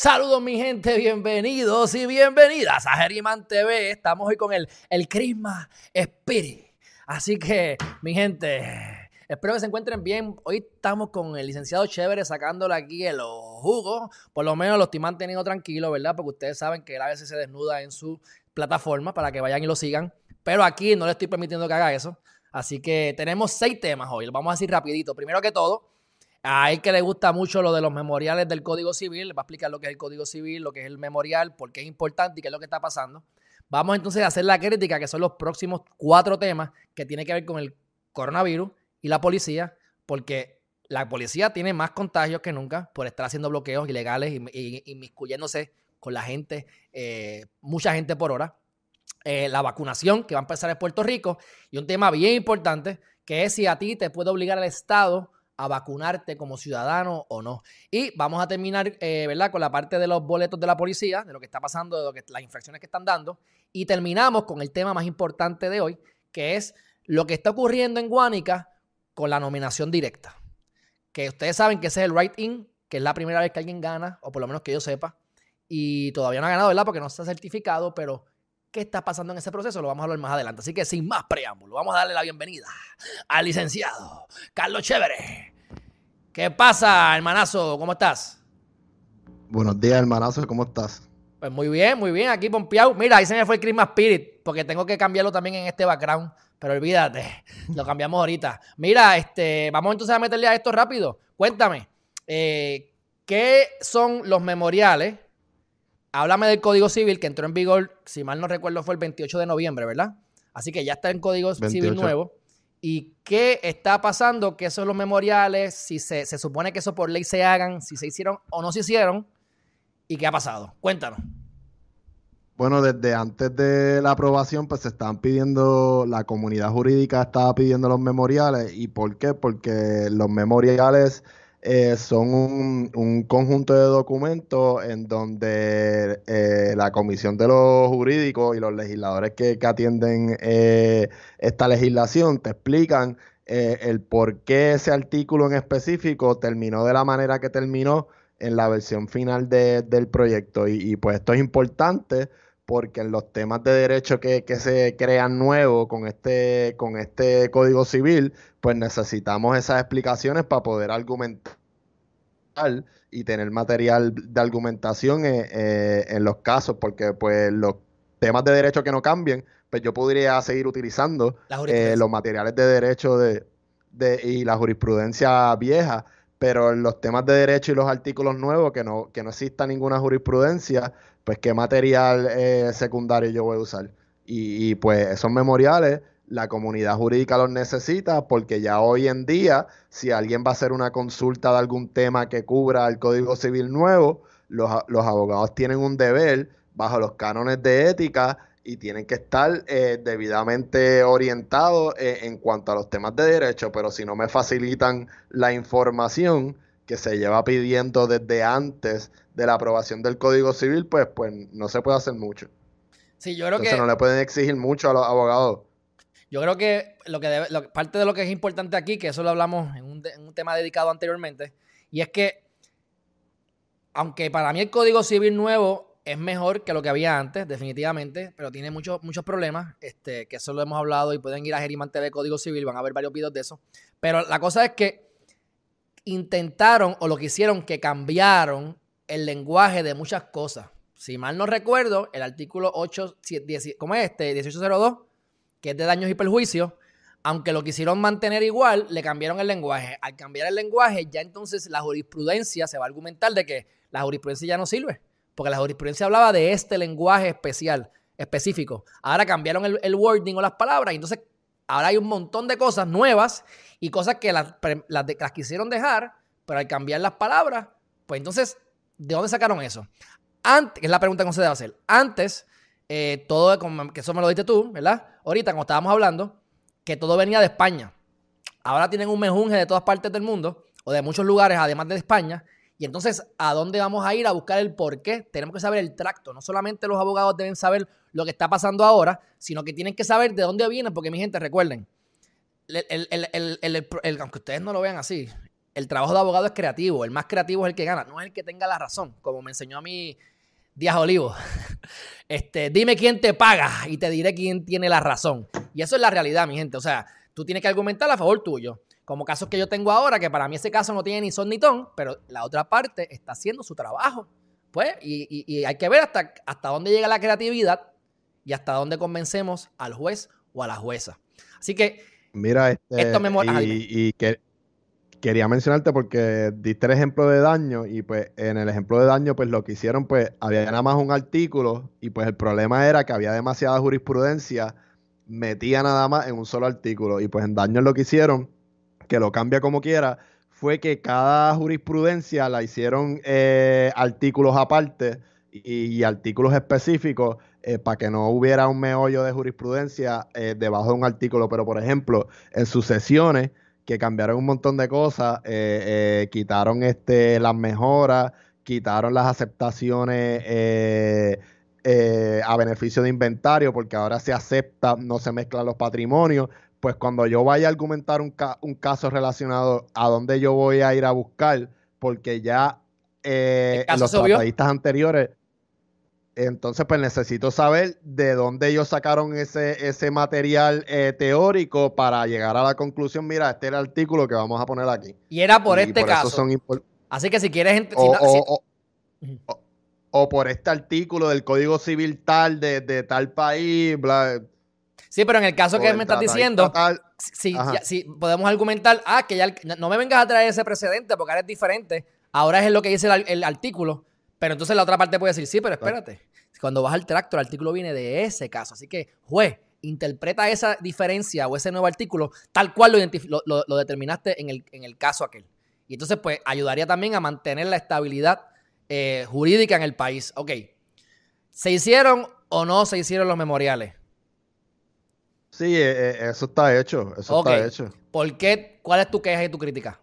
Saludos mi gente, bienvenidos y bienvenidas a Geriman TV. Estamos hoy con el, el Christmas Spirit. Así que, mi gente, espero que se encuentren bien. Hoy estamos con el licenciado Chévere sacándole aquí el jugo. Por lo menos lo estoy manteniendo tranquilo, ¿verdad? Porque ustedes saben que él a veces se desnuda en su plataforma para que vayan y lo sigan. Pero aquí no le estoy permitiendo que haga eso. Así que tenemos seis temas hoy. Vamos a decir rapidito. Primero que todo, a él que le gusta mucho lo de los memoriales del Código Civil, le va a explicar lo que es el Código Civil, lo que es el memorial, por qué es importante y qué es lo que está pasando. Vamos entonces a hacer la crítica, que son los próximos cuatro temas que tienen que ver con el coronavirus y la policía, porque la policía tiene más contagios que nunca por estar haciendo bloqueos ilegales y, inmiscuyéndose con la gente, eh, mucha gente por hora. Eh, la vacunación que va a empezar en Puerto Rico y un tema bien importante que es si a ti te puede obligar el Estado a vacunarte como ciudadano o no. Y vamos a terminar, eh, ¿verdad? Con la parte de los boletos de la policía, de lo que está pasando, de lo que, las infracciones que están dando. Y terminamos con el tema más importante de hoy, que es lo que está ocurriendo en Guánica con la nominación directa. Que ustedes saben que ese es el right-in, que es la primera vez que alguien gana, o por lo menos que yo sepa. Y todavía no ha ganado, ¿verdad? Porque no está certificado, pero qué está pasando en ese proceso, lo vamos a hablar más adelante. Así que sin más preámbulo, vamos a darle la bienvenida al licenciado Carlos Chévere. ¿Qué pasa, hermanazo? ¿Cómo estás? Buenos días, hermanazo, ¿cómo estás? Pues muy bien, muy bien, aquí pompeado. Mira, ahí se me fue el Christmas Spirit, porque tengo que cambiarlo también en este background. Pero olvídate, lo cambiamos ahorita. Mira, este, vamos entonces a meterle a esto rápido. Cuéntame, eh, ¿qué son los memoriales? Háblame del Código Civil que entró en vigor, si mal no recuerdo, fue el 28 de noviembre, ¿verdad? Así que ya está en Código Civil nuevo. ¿Y qué está pasando? ¿Qué son los memoriales? Si se, supone que eso por ley se hagan, si se hicieron o no se hicieron. ¿Y qué ha pasado? Cuéntanos. Bueno, desde antes de la aprobación, pues se estaban pidiendo, la comunidad jurídica estaba pidiendo los memoriales. ¿Y por qué? Porque los memoriales eh, son un, conjunto de documentos en donde eh, la Comisión de los Jurídicos y los legisladores que, atienden eh, esta legislación te explican el por qué ese artículo en específico terminó de la manera que terminó en la versión final del proyecto. Y, pues esto es importante porque en los temas de derecho que, que, se crean nuevos con este, con este código civil, pues necesitamos esas explicaciones para poder argumentar y tener material de argumentación eh, eh, en los casos, porque pues los temas de derecho que no cambien, pues yo podría seguir utilizando eh, los materiales de derecho de, de, y la jurisprudencia vieja, pero en los temas de derecho y los artículos nuevos, que no, que no exista ninguna jurisprudencia, pues qué material secundario yo voy a usar. Y, y pues esos memoriales la comunidad jurídica los necesita porque ya hoy en día, si alguien va a hacer una consulta de algún tema que cubra el Código Civil nuevo, los, abogados tienen un deber bajo los cánones de ética y tienen que estar eh, debidamente orientados eh, en cuanto a los temas de derecho, pero si no me facilitan la información que se lleva pidiendo desde antes de la aprobación del Código Civil, pues, pues no se puede hacer mucho. Sí, yo creo Entonces no le pueden exigir mucho a los abogados. Yo creo que lo que parte de lo que es importante aquí, que eso lo hablamos en un, tema dedicado anteriormente, y es que, aunque para mí el Código Civil nuevo es mejor que lo que había antes, definitivamente, pero tiene muchos, muchos problemas, este, que eso lo hemos hablado y pueden ir a Geriman TV Código Civil, van a ver varios videos de eso. Pero la cosa es que intentaron o lo que hicieron que cambiaron el lenguaje de muchas cosas. Si mal no recuerdo, el artículo 8, 10, ¿cómo es este? 1802 que es de daños y perjuicios, aunque lo quisieron mantener igual, le cambiaron el lenguaje. Al cambiar el lenguaje, ya entonces la jurisprudencia se va a argumentar de que la jurisprudencia ya no sirve, porque la jurisprudencia hablaba de este lenguaje especial, específico. Ahora cambiaron el, wording o las palabras, y entonces ahora hay un montón de cosas nuevas y cosas que las, quisieron dejar, pero al cambiar las palabras, pues entonces, ¿de dónde sacaron eso? Antes, es la pregunta que se debe hacer. Antes, eh, todo, que eso me lo diste tú, ¿verdad? Ahorita, como estábamos hablando, que todo venía de España. Ahora tienen un mejunje de todas partes del mundo, o de muchos lugares, además de España. Y entonces, ¿a dónde vamos a ir a buscar el por qué? Tenemos que saber el tracto. No solamente los abogados deben saber lo que está pasando ahora, sino que tienen que saber de dónde viene, porque mi gente, recuerden, aunque ustedes no lo vean así, el trabajo de abogado es creativo. El más creativo es el que gana, no es el que tenga la razón, como me enseñó a mí Díaz Olivo. Este, dime quién te paga y te diré quién tiene la razón. Y eso es la realidad, mi gente. O sea, tú tienes que argumentar a favor tuyo. Como casos que yo tengo ahora, que para mí ese caso no tiene ni son ni ton, pero la otra parte está haciendo su trabajo. Pues, y, hay que ver hasta, hasta dónde llega la creatividad y hasta dónde convencemos al juez o a la jueza. Así que. Mira, este, esto me y, y que quería mencionarte porque diste el ejemplo de daño y pues en el ejemplo de daño pues lo que hicieron pues había nada más un artículo y pues el problema era que había demasiada jurisprudencia metía nada más en un solo artículo y pues en daño lo que hicieron que lo cambia como quiera fue que cada jurisprudencia la hicieron eh, artículos aparte y, artículos específicos eh, para que no hubiera un meollo de jurisprudencia eh, debajo de un artículo. Pero por ejemplo en sucesiones que cambiaron un montón de cosas, eh, eh, quitaron este, las mejoras, quitaron las aceptaciones eh, a beneficio de inventario, porque ahora se acepta, no se mezclan los patrimonios. Pues cuando yo vaya a argumentar un, un caso relacionado a dónde yo voy a ir a buscar, porque ya los tratadistas anteriores entonces, pues necesito saber de dónde ellos sacaron ese, ese material eh, teórico para llegar a la conclusión, mira, este es el artículo que vamos a poner aquí. Y era por este caso. Así que si quieres... O, o, por este artículo del Código Civil tal, de, tal país, bla. Sí, pero en el caso que me estás diciendo, si, podemos argumentar, ah, que ya no me vengas a traer ese precedente porque ahora es diferente. Ahora es lo que dice el artículo. Pero entonces la otra parte puede decir, sí, pero espérate. Cuando vas al tracto, el artículo viene de ese caso. Así que, juez, interpreta esa diferencia o ese nuevo artículo tal cual lo, lo, determinaste en el, en el, caso aquel. Y entonces, pues, ayudaría también a mantener la estabilidad eh, jurídica en el país. Ok. ¿Se hicieron o no se hicieron los memoriales? Sí, eh, eh, eso está hecho. Eso está hecho. ¿Por qué? ¿Cuál es tu queja y tu crítica?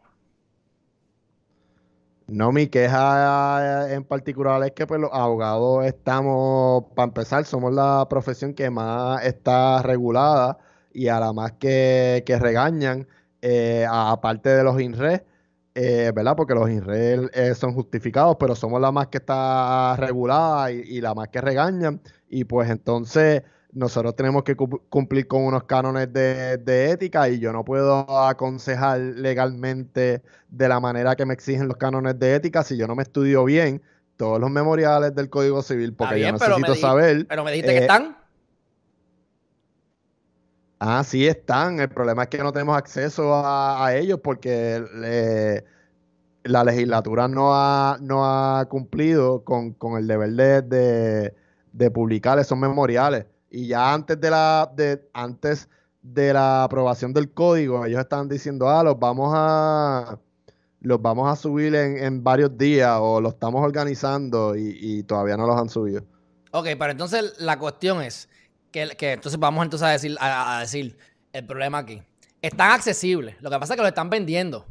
No, mi queja en particular es que pues, los abogados estamos, para empezar, somos la profesión que más está regulada y a la más que, regañan, eh, aparte de los INRE, eh, ¿verdad? Porque los INRE eh, son justificados, pero somos la más que está regulada y, y la más que regañan. Y pues entonces nosotros tenemos que cumplir con unos cánones de, ética y yo no puedo aconsejar legalmente de la manera que me exigen los cánones de ética si yo no me estudio bien todos los memoriales del Código Civil, porque yo necesito saber. Pero me dijiste que eh, están. Ah, sí están. El problema es que no tenemos acceso a, ellos porque la legislatura no ha, no ha cumplido con, el deber de, de publicar esos memoriales. Y ya antes de la, de, antes de la aprobación del código, ellos estaban diciendo, ah, los vamos a los vamos a subir en, varios días o lo estamos organizando y, todavía no los han subido. Ok, pero entonces la cuestión es que, entonces vamos entonces a decir, a, decir el problema aquí. Están accesibles. Lo que pasa es que lo están vendiendo.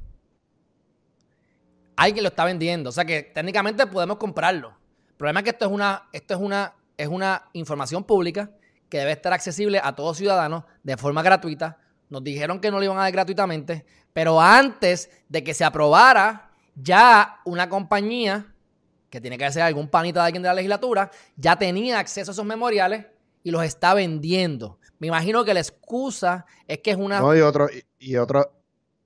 Alguien lo está vendiendo. O sea que técnicamente podemos comprarlo. El problema es que esto es una, esto es una, es una información pública que debe estar accesible a todos ciudadanos de forma gratuita. Nos dijeron que no lo iban a dar gratuitamente, pero antes de que se aprobara, ya una compañía, que tiene que ser algún panita de alguien de la legislatura, ya tenía acceso a esos memoriales y los está vendiendo. Me imagino que la excusa es que es una... No, y, otro, y, otro,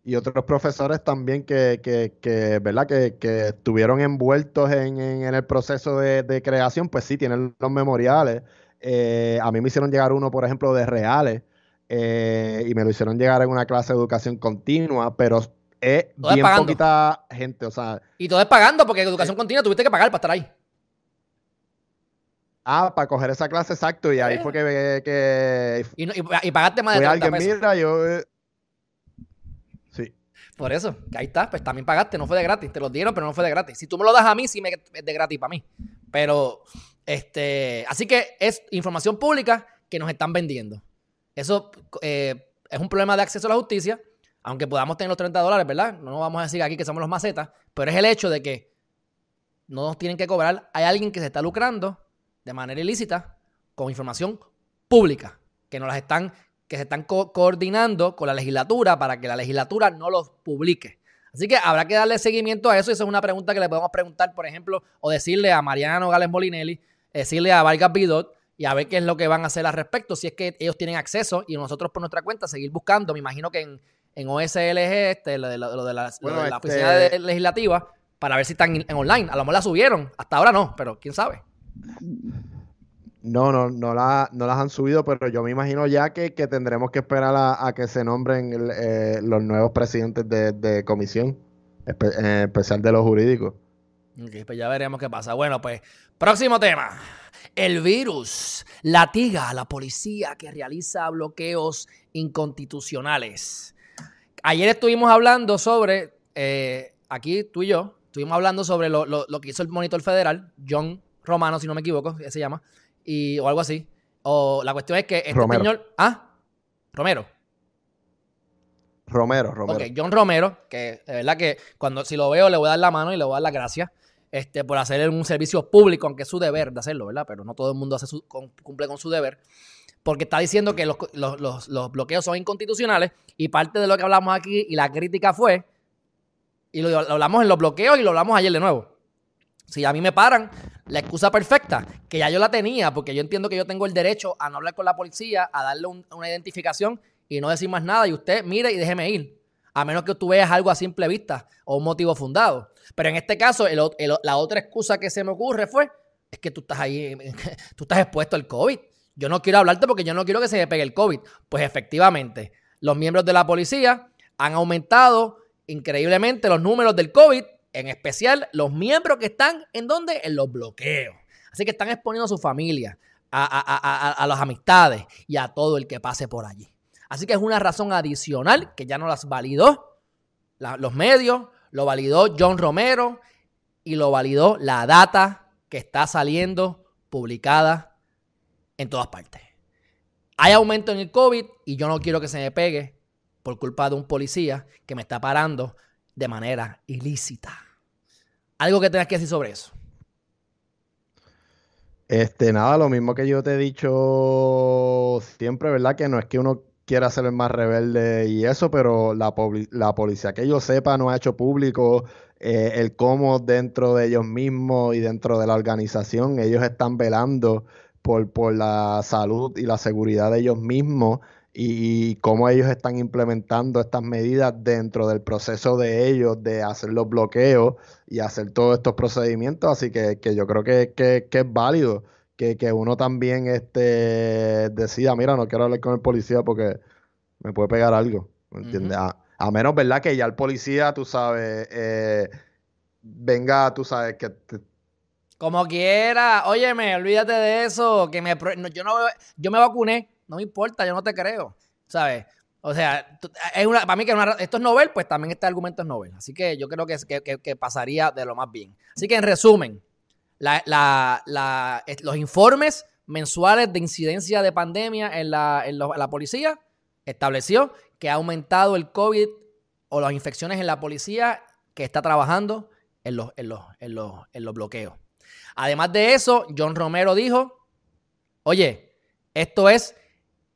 y otros profesores también que, que, ¿verdad? Que, estuvieron envueltos en, el proceso de, de, creación, pues sí, tienen los memoriales. Eh, a mí me hicieron llegar uno, por ejemplo, de reales eh, y me lo hicieron llegar en una clase de educación continua, pero es bien poquita gente, o sea... Y todo es pagando, porque educación eh, continua tuviste que pagar para estar ahí. Ah, para coger esa clase, exacto, y ahí fue que... que y, pagaste más de 30 alguien, Mira, yo... sí. Por eso, que ahí está, pues también pagaste, no fue de gratis, te lo dieron, pero no fue de gratis. Si tú me lo das a mí, sí me, es de gratis para mí. Pero este, así que es información pública que nos están vendiendo. Eso eh, es un problema de acceso a la justicia, aunque podamos tener los 30 dólares, ¿verdad? No vamos a decir aquí que somos los macetas, pero es el hecho de que no nos tienen que cobrar. Hay alguien que se está lucrando de manera ilícita con información pública, que nos las están, que se están coordinando con la legislatura para que la legislatura no los publique. Así que habrá que darle seguimiento a eso. Esa es una pregunta que le podemos preguntar, por ejemplo, o decirle a Mariana Nogales Molinelli, decirle a Vargas Bidot y a ver qué es lo que van a hacer al respecto. Si es que ellos tienen acceso y nosotros por nuestra cuenta seguir buscando. Me imagino que en, en OSLG, este, lo de, la, de la este oficina legislativa, para ver si están en online. A lo mejor la subieron. Hasta ahora no, pero quién sabe. No, no, no, la, no las han subido, pero yo me imagino ya que, tendremos que esperar a, que se nombren eh, los nuevos presidentes de, comisión, en especial de los jurídicos. Ok, pues ya veremos qué pasa. Bueno, pues, próximo tema. El virus latiga a la policía que realiza bloqueos inconstitucionales. Ayer estuvimos hablando sobre, eh, aquí tú y yo, estuvimos hablando sobre lo, lo, que hizo el monitor federal, John Romano, si no me equivoco, se llama, y, o algo así. O la cuestión es que este señor. Ah, Romero. Romero, Romero. Ok, John Romero, que de verdad que cuando si lo veo le voy a dar la mano y le voy a dar las gracias este, por hacer un servicio público, aunque es su deber de hacerlo, ¿verdad? Pero no todo el mundo hace cumple con su deber. Porque está diciendo que los, los, bloqueos son inconstitucionales y parte de lo que hablamos aquí y la crítica fue, y lo hablamos en los bloqueos y lo hablamos ayer de nuevo. Si a mí me paran, la excusa perfecta, que ya yo la tenía, porque yo entiendo que yo tengo el derecho a no hablar con la policía, a darle una identificación y no decir más nada, y usted mire y déjeme ir. A menos que tú veas algo a simple vista o un motivo fundado. Pero en este caso, la otra excusa que se me ocurre fue, es que tú estás ahí, tú estás expuesto al COVID. Yo no quiero hablarte porque yo no quiero que se me pegue el COVID. Pues efectivamente, los miembros de la policía han aumentado increíblemente los números del COVID en especial los miembros que están en donde? En los bloqueos. Así que están exponiendo a su familia, a, las amistades y a todo el que pase por allí. Así que es una razón adicional que ya no las validó los medios, lo validó John Romero y lo validó la data que está saliendo publicada en todas partes. Hay aumento en el COVID y yo no quiero que se me pegue por culpa de un policía que me está parando de manera ilícita. Algo que tengas que decir sobre eso. Este, nada, lo mismo que yo te he dicho siempre, ¿verdad? Que no es que uno quiera ser el más rebelde y eso, pero la, policía que yo sepa no ha hecho público eh, el cómo dentro de ellos mismos y dentro de la organización ellos están velando por, por la salud y la seguridad de ellos mismos y cómo ellos están implementando estas medidas dentro del proceso de ellos de hacer los bloqueos y hacer todos estos procedimientos. Así que, yo creo que, es válido que, uno también este, decida, mira, no quiero hablar con el policía porque me puede pegar algo. entiendes? a, menos, ¿verdad? Que ya el policía, tú sabes, eh, venga, tú sabes, que... Como quiera, óyeme, olvídate de eso, que me, yo, no, yo me vacuné no me importa, yo no te creo, ¿sabes? O sea, es una, para mí que esto es novel, pues también este argumento es novel. Así que yo creo que, que, que pasaría de lo más bien. Así que en resumen, los informes mensuales de incidencia de pandemia en la, en la policía estableció que ha aumentado el COVID o las infecciones en la policía que está trabajando en los, en los, en los, en los bloqueos. Además de eso, John Romero dijo, oye, esto es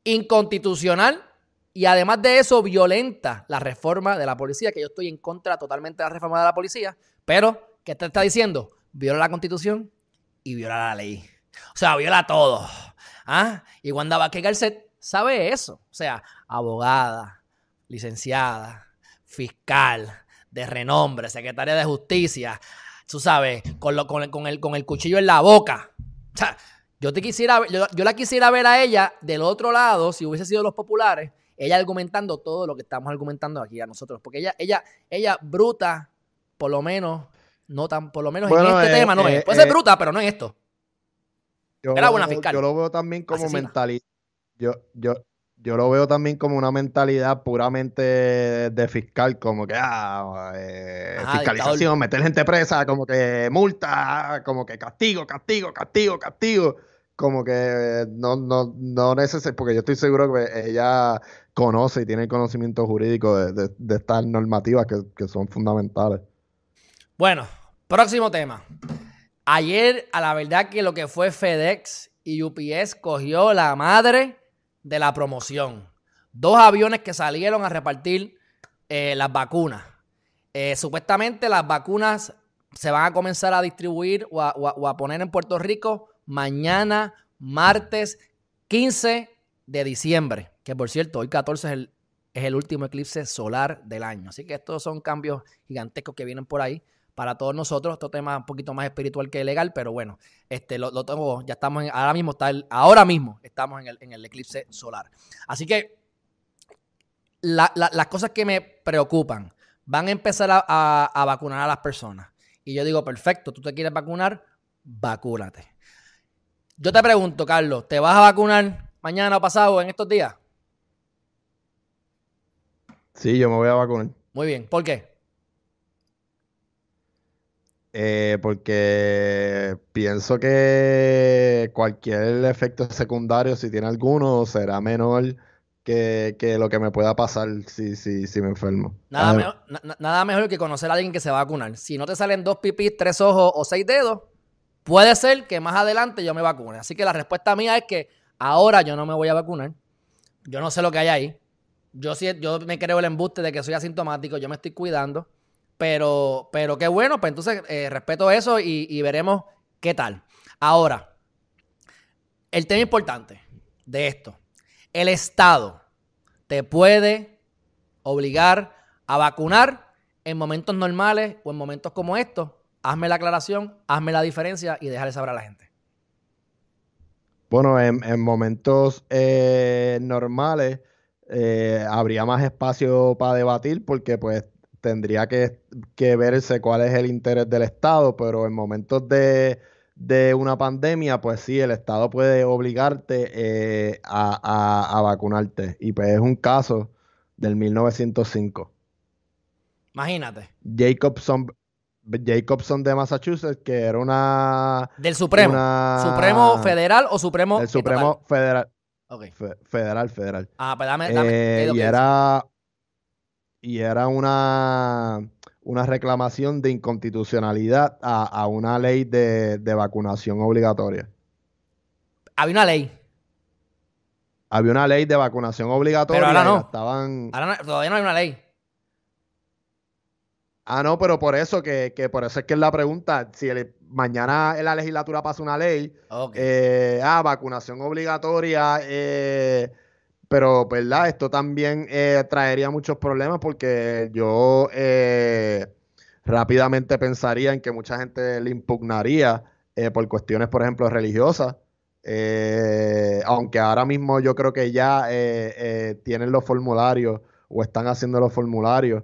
inconstitucional y además de eso violenta la reforma de la policía, que yo estoy en contra totalmente de la reforma de la policía, pero ¿qué te está diciendo? Viola la constitución y viola la ley. O sea, viola todo. ¿Ah? Y Wanda Vázquez Garcet sabe eso. O sea, abogada, licenciada, fiscal, de renombre, secretaria de justicia, tú sabes, con, lo, con, el, con, el, con el cuchillo en la boca. O sea, yo, te quisiera, yo, la quisiera ver a ella del otro lado, si hubiese sido los populares, ella argumentando todo lo que estamos argumentando aquí a nosotros. Porque ella, ella, ella bruta, por lo menos, no tan, por lo menos en este eh, tema no es. Eh, Puede ser eh, bruta, pero no en esto. Yo Era buena fiscal. Yo lo veo también como mentalidad. Yo, yo, yo lo veo también como una mentalidad puramente de fiscal, como que ah, fiscalización, meter gente presa, como que multa, como que castigo, castigo, castigo, castigo como que no, no, no necesito, porque yo estoy seguro que ella conoce y tiene el conocimiento jurídico de, estas normativas que, son fundamentales. Bueno, próximo tema. Ayer, a la verdad que lo que fue FedEx y UPS cogió la madre de la promoción. Dos aviones que salieron a repartir eh, las vacunas. Eh, supuestamente las vacunas se van a comenzar a distribuir o a, poner en Puerto Rico mañana, martes 15 de diciembre. Que por cierto, hoy 14 es el, es el último eclipse solar del año. Así que estos son cambios gigantescos que vienen por ahí para todos nosotros. Esto tema un poquito más espiritual que legal, pero bueno, este lo, tengo, ya estamos en, ahora mismo está ahora mismo estamos en el, en el eclipse solar. Así que las cosas que me preocupan, van a empezar a, vacunar a las personas. Y yo digo, perfecto, tú te quieres vacunar, vacúnate. Yo te pregunto, Carlos, ¿te vas a vacunar mañana o pasado en estos días? Sí, yo me voy a vacunar. Muy bien, ¿por qué? Eh, porque pienso que cualquier efecto secundario, si tiene alguno, será menor que, lo que me pueda pasar si, si, si me enfermo. Nada mejor, nada mejor que conocer a alguien que se va a vacunar. Si no te salen dos pipis, tres ojos o seis dedos, puede ser que más adelante yo me vacune. Así que la respuesta mía es que ahora yo no me voy a vacunar. Yo no sé lo que hay ahí. Yo, sí, yo me creo el embuste de que soy asintomático, yo me estoy cuidando. Pero, pero qué bueno, pues entonces eh, respeto eso y, veremos qué tal. Ahora, el tema importante de esto el Estado te puede obligar a vacunar en momentos normales o en momentos como estos. Hazme la aclaración, hazme la diferencia y déjale saber a la gente. Bueno, en, momentos eh, normales eh, habría más espacio para debatir porque pues tendría que, que verse cuál es el interés del Estado, pero en momentos de, de una pandemia, pues sí, el Estado puede obligarte eh, a, vacunarte. Y pues es un caso del 1905. Imagínate. Jacobson, Jacobson de Massachusetts, que era una... Del Supremo. ¿Supremo federal o Supremo El Supremo federal. federal, federal. Ah, pues dame... dame eh, y era... Y era una una reclamación de inconstitucionalidad a, una ley de, vacunación obligatoria. Había una ley. Había una ley de vacunación obligatoria. Pero ahora no. Estaban... Ahora todavía no hay una ley. Ah, no, pero por eso que, por eso es que es la pregunta. Si mañana en la legislatura pasa una ley, eh, ah, vacunación obligatoria, eh, pero, ¿verdad? Esto también eh, traería muchos problemas porque yo eh, rápidamente pensaría en que mucha gente le impugnaría eh, por cuestiones, por ejemplo, religiosas. aunque ahora mismo yo creo que ya tienen los formularios o están haciendo los formularios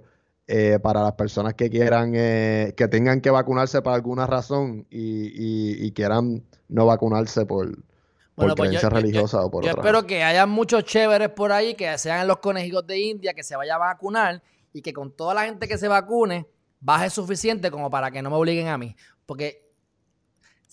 para las personas que quieran, que tengan que vacunarse por alguna razón y quieran no vacunarse por, por pues creencia religiosa o por yo espero que haya muchos chéveres por ahí que sean los conejos de India, que se vaya a vacunar y que con toda la gente que se vacune baje suficiente como para que no me obliguen a mí. Porque.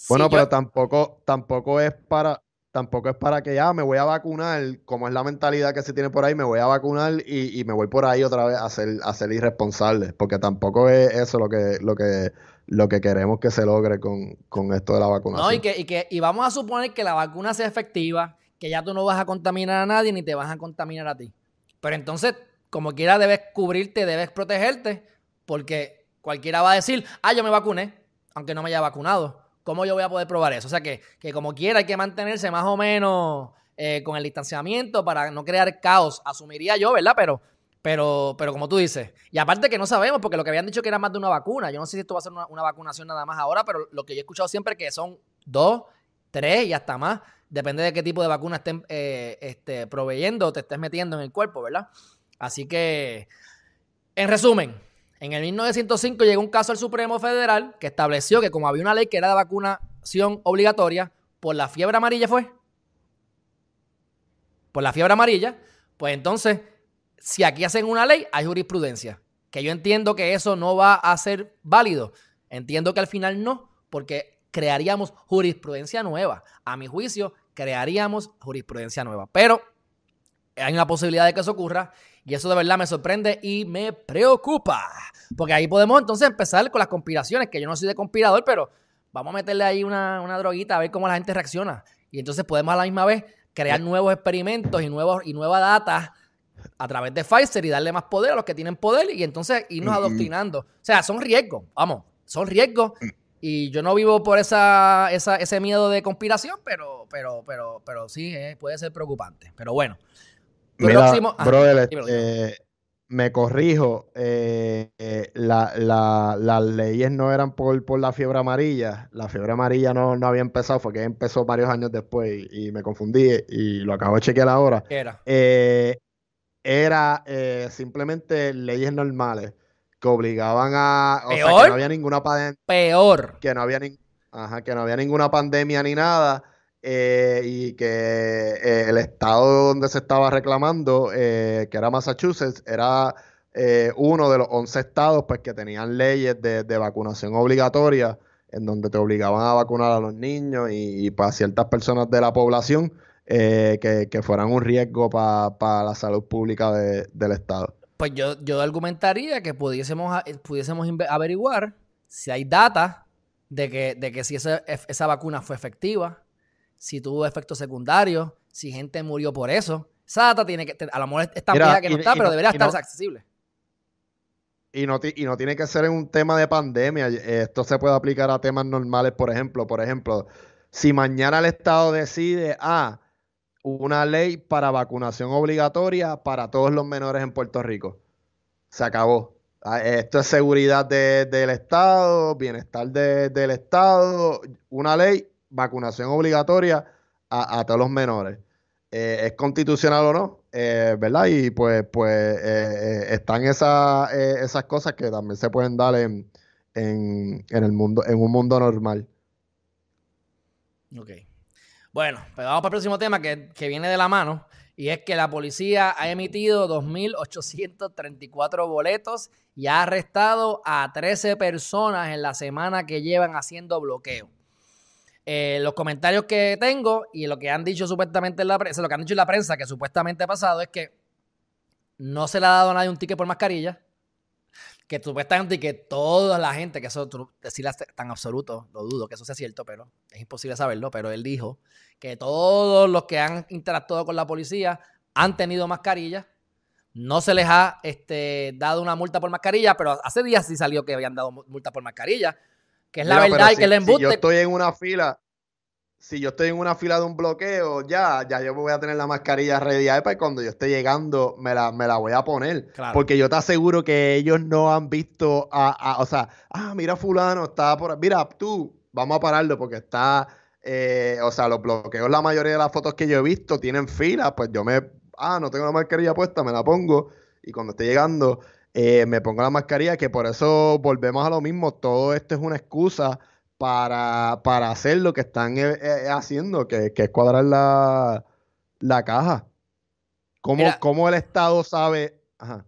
bueno, pero tampoco, tampoco es para. Tampoco es para que ya me voy a vacunar, como es la mentalidad que se tiene por ahí, me voy a vacunar y, me voy por ahí otra vez a ser, a ser irresponsable, porque tampoco es eso lo que, lo que lo que queremos que se logre con, esto de la vacunación. No, y que, y que y vamos a suponer que la vacuna sea efectiva, que ya tú no vas a contaminar a nadie ni te vas a contaminar a ti. Pero entonces, como quiera, debes cubrirte, debes protegerte, porque cualquiera va a decir, ah, yo me vacuné, aunque no me haya vacunado. ¿Cómo yo voy a poder probar eso? O sea que, que como quiera hay que mantenerse más o menos eh, con el distanciamiento para no crear caos, asumiría yo, ¿verdad? Pero pero, pero como tú dices, y aparte que no sabemos, porque lo que habían dicho que era más de una vacuna. Yo no sé si esto va a ser una, vacunación nada más ahora, pero lo que yo he escuchado siempre es que son dos, tres y hasta más. Depende de qué tipo de vacuna estén eh, este, proveyendo o te estés metiendo en el cuerpo, ¿verdad? Así que, en resumen, en el 1905 llegó un caso al Supremo Federal que estableció que como había una ley que era de vacunación obligatoria, por la fiebre amarilla fue. Por la fiebre amarilla, pues entonces si aquí hacen una ley, hay jurisprudencia. Que yo entiendo que eso no va a ser válido. Entiendo que al final no, porque crearíamos jurisprudencia nueva. A mi juicio, crearíamos jurisprudencia nueva. Pero hay una posibilidad de que eso ocurra y eso de verdad me sorprende y me preocupa. Porque ahí podemos entonces empezar con las conspiraciones, que yo no soy de conspirador, pero vamos a meterle ahí una, una droguita a ver cómo la gente reacciona. Y entonces podemos a la misma vez crear nuevos experimentos y, nuevos, y nueva data a través de Pfizer y darle más poder a los que tienen poder y entonces irnos adoctrinando. O sea, son riesgos, vamos, son riesgos. Mm. Y yo no vivo por esa, ese miedo de conspiración, pero, pero, pero, pero sí, eh, puede ser preocupante. Pero bueno. Mira, brother, eh, me corrijo, eh, las leyes no eran por, por, la fiebre amarilla. La fiebre amarilla no, no había empezado, fue que empezó varios años después y, me confundí y lo acabo de chequear ahora. ¿Qué era? Era simplemente leyes normales que obligaban a. O sea, que no había ninguna pandemia. Peor. Que no había, Ajá, que no había ninguna pandemia ni nada. Eh, y que eh, el estado donde se estaba reclamando, eh, que era Massachusetts, era uno de los 11 estados pues, que tenían leyes de, vacunación obligatoria, en donde te obligaban a vacunar a los niños y, para ciertas personas de la población que, fueran un riesgo para la salud pública del estado. Pues yo, yo argumentaría que pudiésemos, pudiésemos averiguar si hay data de que, de que si esa, esa vacuna fue efectiva, si tuvo efectos secundarios, si gente murió por eso. Esa data tiene que, a lo mejor está vieja que no está, pero debería estar accesible. Y no, y no tiene que ser en un tema de pandemia. Esto se puede aplicar a temas normales, por ejemplo. Por ejemplo, si mañana el Estado decide, ah, una ley para vacunación obligatoria para todos los menores en Puerto Rico. Se acabó. Ah, esto es seguridad del Estado, bienestar del Estado, una ley, vacunación obligatoria a, todos los menores. Eh, ¿Es constitucional o no? Eh, ¿Verdad? Y pues, pues eh, están esas, esas cosas que también se pueden dar en, en, en, el mundo, en un mundo normal. Ok. Bueno, pues vamos para el próximo tema que, viene de la mano. Y es que la policía ha emitido 2.834 boletos y ha arrestado a 13 personas en la semana que llevan haciendo bloqueo. Eh, los comentarios que tengo y lo que han dicho supuestamente en la prensa, lo que han dicho en la prensa que supuestamente ha pasado es que no se le ha dado a nadie un ticket por mascarilla, que supuestamente que toda la gente, que eso decirlo tan absoluto, lo dudo que eso sea cierto, pero es imposible saberlo, pero él dijo que todos los que han interactuado con la policía han tenido mascarilla. No se les ha este, dado una multa por mascarilla, pero hace días sí salió que habían dado multa por mascarilla, que es la verdad y que el embuste. Si yo estoy en una fila, si yo estoy en una fila de un bloqueo, ya, ya yo voy a tener la mascarilla ready para pues cuando yo esté llegando me la, me la voy a poner. Porque yo te aseguro que ellos no han visto a, o sea, ah, mira fulano, está por mira, tú, vamos a pararlo porque está eh, o sea, los bloqueos, la mayoría de las fotos que yo he visto tienen filas, pues yo me, ah, no tengo la mascarilla puesta, me la pongo y cuando esté llegando eh, me pongo la mascarilla, que por eso volvemos a lo mismo, todo esto es una excusa para, hacer lo que están eh, haciendo, que, es cuadrar la, caja. ¿Cómo, el Estado sabe? Ajá.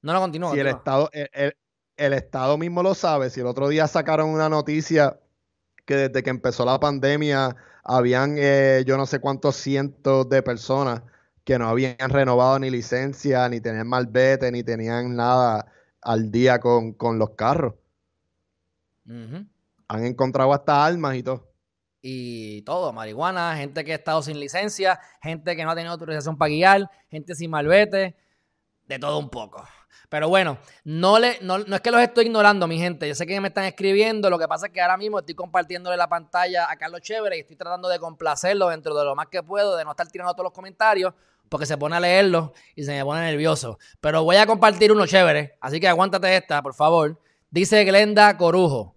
No, no, continúa. Si el Estado, el, el Estado mismo lo sabe, si el otro día sacaron una noticia que desde que empezó la pandemia habían eh, yo no sé cuántos cientos de personas que no habían renovado ni licencia, ni tenían malvete, ni tenían nada al día con, los carros. Han encontrado hasta armas y todo. Y todo, marihuana, gente que ha estado sin licencia, gente que no ha tenido autorización para guiar, gente sin malvete, de todo un poco. Pero bueno, no, le, no, es que los estoy ignorando, mi gente. Yo sé que me están escribiendo. Lo que pasa es que ahora mismo estoy compartiéndole la pantalla a Carlos Chévere y estoy tratando de complacerlo dentro de lo más que puedo, de no estar tirando todos los comentarios, porque se pone a leerlos y se me pone nervioso. Pero voy a compartir uno chévere, así que aguántate esta, por favor. Dice Glenda Corujo.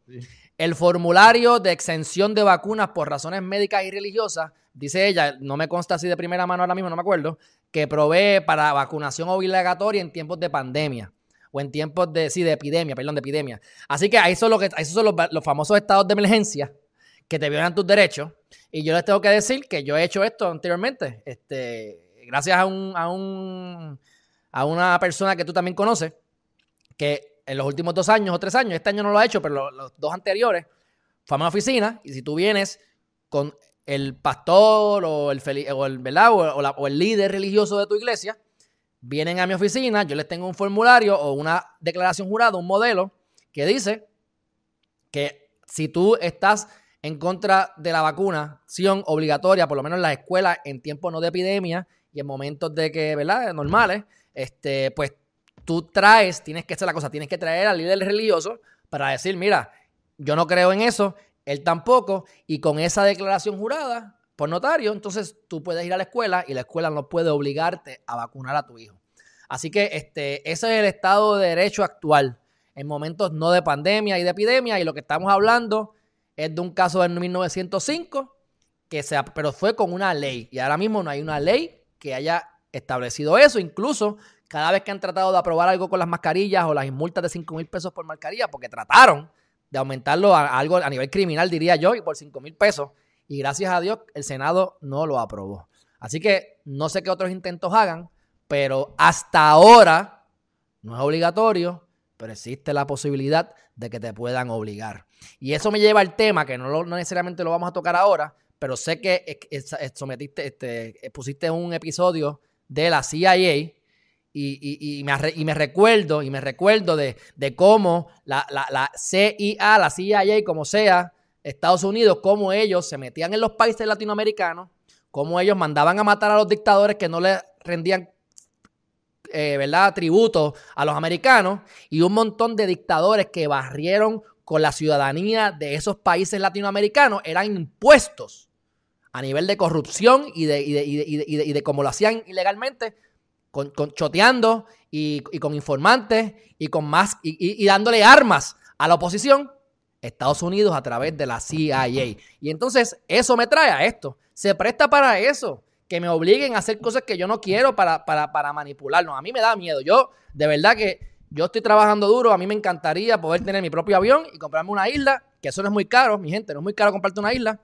El formulario de exención de vacunas por razones médicas y religiosas, dice ella, no me consta así de primera mano ahora mismo, no me acuerdo, que provee para vacunación obligatoria en tiempos de pandemia o en tiempos de, sí, de epidemia, perdón, de epidemia. Así que ahí son, que, esos son los, famosos estados de emergencia que te violan tus derechos. Y yo les tengo que decir que yo he hecho esto anteriormente, este, gracias a, un, a, un, a una persona que tú también conoces, que en los últimos dos años o tres años, este año no lo ha hecho, pero los, dos anteriores, fue a una oficina y si tú vienes con el pastor o el, o el, ¿verdad? O, el líder religioso de tu iglesia vienen a mi oficina, yo les tengo un formulario o una declaración jurada, un modelo que dice que si tú estás en contra de la vacunación obligatoria, por lo menos en las escuelas en tiempos no de epidemia y en momentos de que, ¿verdad? Normales, este, pues tú traes, tienes que hacer la cosa, tienes que traer al líder religioso para decir, mira, yo no creo en eso, él tampoco, y con esa declaración jurada por notario, entonces tú puedes ir a la escuela y la escuela no puede obligarte a vacunar a tu hijo. Así que este, ese es el estado de derecho actual en momentos no de pandemia y de epidemia, y lo que estamos hablando es de un caso de 1905, que se, pero fue con una ley, y ahora mismo no hay una ley que haya establecido eso, incluso cada vez que han tratado de aprobar algo con las mascarillas o las multas de 5 mil pesos por mascarilla, porque trataron de aumentarlo a, algo a nivel criminal, diría yo, y por 5 mil pesos, y gracias a Dios el Senado no lo aprobó. Así que no sé qué otros intentos hagan, pero hasta ahora no es obligatorio, pero existe la posibilidad de que te puedan obligar. Y eso me lleva al tema, que no, necesariamente lo vamos a tocar ahora, pero sé que sometiste, este, pusiste un episodio de la CIA y, me, recuerdo, y me recuerdo de, cómo la, la, CIA, la CIA, como sea, Estados Unidos, cómo ellos se metían en los países latinoamericanos, cómo ellos mandaban a matar a los dictadores que no le rendían eh, ¿verdad? tributo a los americanos y un montón de dictadores que barrieron con la ciudadanía de esos países latinoamericanos eran impuestos a nivel de corrupción y de, y de, cómo lo hacían ilegalmente, con, choteando y, con informantes y con más y, dándole armas a la oposición, Estados Unidos a través de la CIA. Y entonces eso me trae a esto. Se presta para eso que me obliguen a hacer cosas que yo no quiero para, para, para manipularnos. A mí me da miedo. Yo, de verdad que yo estoy trabajando duro. A mí me encantaría poder tener mi propio avión y comprarme una isla, que eso no es muy caro, mi gente, no es muy caro comprarte una isla.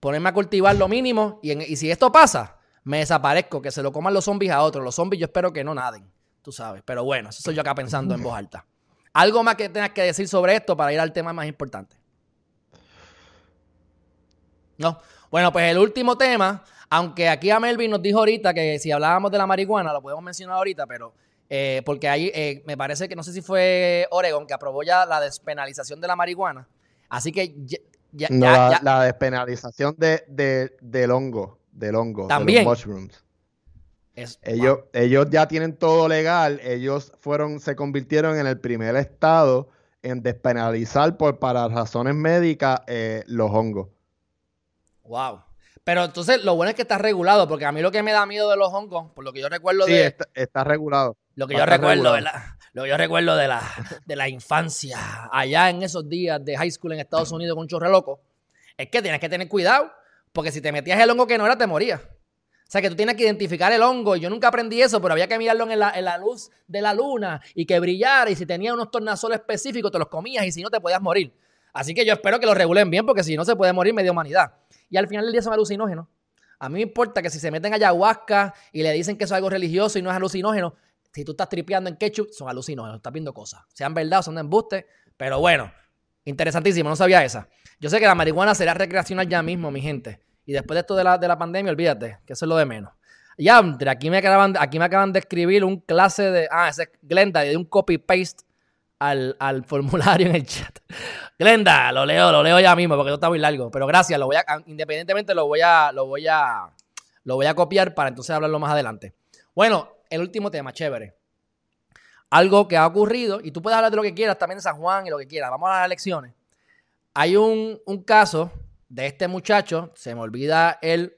Ponerme a cultivar lo mínimo. Y, y si esto pasa, me desaparezco, que se lo coman los zombies a otros. Los zombies yo espero que no naden, tú sabes. Pero bueno, eso soy yo acá pensando en voz alta. ¿Algo más que tengas que decir sobre esto para ir al tema más importante? No. Bueno, pues el último tema aunque aquí a Melvin nos dijo ahorita que si hablábamos de la marihuana, lo podemos mencionar ahorita, pero eh, porque ahí eh, me parece que no sé si fue Oregon que aprobó ya la despenalización de la marihuana. Así que ya. la, despenalización de, del hongo, del hongo, También. de los mushrooms. ellos, ellos ya tienen todo legal. Ellos fueron, se convirtieron en el primer estado en despenalizar por para razones médicas eh, los hongos. Wow. Pero entonces lo bueno es que está regulado, porque a mí lo que me da miedo de los hongos, por lo que yo recuerdo sí, de. Está, regulado. Lo que yo recuerdo, ¿verdad? Lo que yo recuerdo de la, de la infancia, allá en esos días de high school en Estados Unidos con un chorre loco, es que tienes que tener cuidado, porque si te metías el hongo que no era, te morías. O sea, que tú tienes que identificar el hongo. Y yo nunca aprendí eso, pero había que mirarlo en la, luz de la luna y que brillara. Y si tenía unos tornasoles específicos, te los comías y si no, te podías morir. Así que yo espero que lo regulen bien, porque si no, se puede morir media humanidad y al final del día son alucinógenos. A mí me importa que si se meten ayahuasca y le dicen que eso es algo religioso y no es alucinógeno, si tú estás tripeando en ketchup, son alucinógenos, estás viendo cosas. Sean verdad o son de embuste, pero bueno, interesantísimo, no sabía esa. Yo sé que la marihuana será recreacional ya mismo, mi gente. Y después de esto de la, de la pandemia, olvídate, que eso es lo de menos. Ya, aquí me acaban, aquí me acaban de escribir un clase de. Ah, ese es Glenda, de un copy-paste al, al, formulario en el chat. Glenda, lo leo, lo leo ya mismo porque esto está muy largo. Pero gracias, lo voy a, independientemente lo voy a, lo voy a, lo voy a copiar para entonces hablarlo más adelante. Bueno, el último tema, chévere. Algo que ha ocurrido, y tú puedes hablar de lo que quieras, también de San Juan y lo que quieras. Vamos a las elecciones. Hay un, un caso de este muchacho, se me olvida el.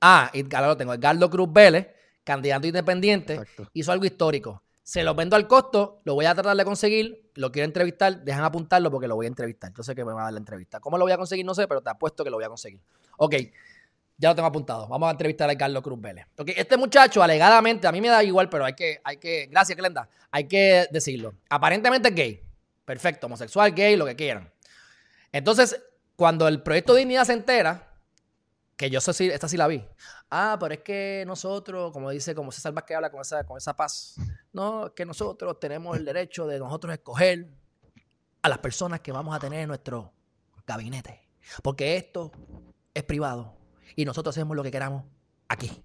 Ah, y lo tengo, Edgardo Cruz Vélez, candidato independiente, hizo algo histórico se lo vendo al costo, lo voy a tratar de conseguir, lo quiero entrevistar, dejan apuntarlo porque lo voy a entrevistar. Yo sé que me va a dar la entrevista. ¿Cómo lo voy a conseguir? No sé, pero te apuesto que lo voy a conseguir. Ok, ya lo tengo apuntado. Vamos a entrevistar a Carlos Cruz Vélez. Ok, este muchacho, alegadamente, a mí me da igual, pero hay que, hay que, gracias, Glenda, hay que decirlo. Aparentemente es gay. Perfecto, homosexual, gay, lo que quieran. Entonces, cuando el proyecto de Dignidad se entera, que yo sé si esta sí la vi. Ah, pero es que nosotros, como dice, como César Vázquez habla con esa, con esa paz, no, que nosotros tenemos el derecho de nosotros escoger a las personas que vamos a tener en nuestro gabinete. Porque esto es privado y nosotros hacemos lo que queramos aquí.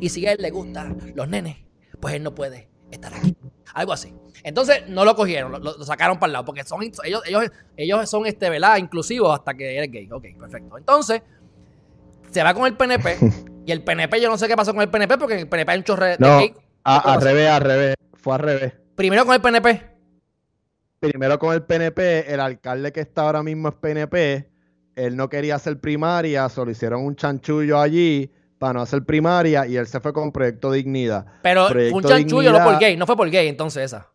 Y si a él le gustan los nenes, pues él no puede estar aquí. Algo así. Entonces no lo cogieron, lo, sacaron para el lado, porque son ellos, ellos, ellos son este, ¿verdad? inclusivos hasta que eres gay. Ok, perfecto. Entonces, se va con el PNP Y el PNP, yo no sé qué pasó con el PNP, porque el PNP hay un chorre No, al revés, al revés. Fue al revés. Primero con el PNP. Primero con el PNP, el alcalde que está ahora mismo es PNP. Él no quería hacer primaria, solo hicieron un chanchullo allí para no hacer primaria y él se fue con Proyecto Dignidad. Pero fue un chanchullo no por gay, no fue por gay entonces esa.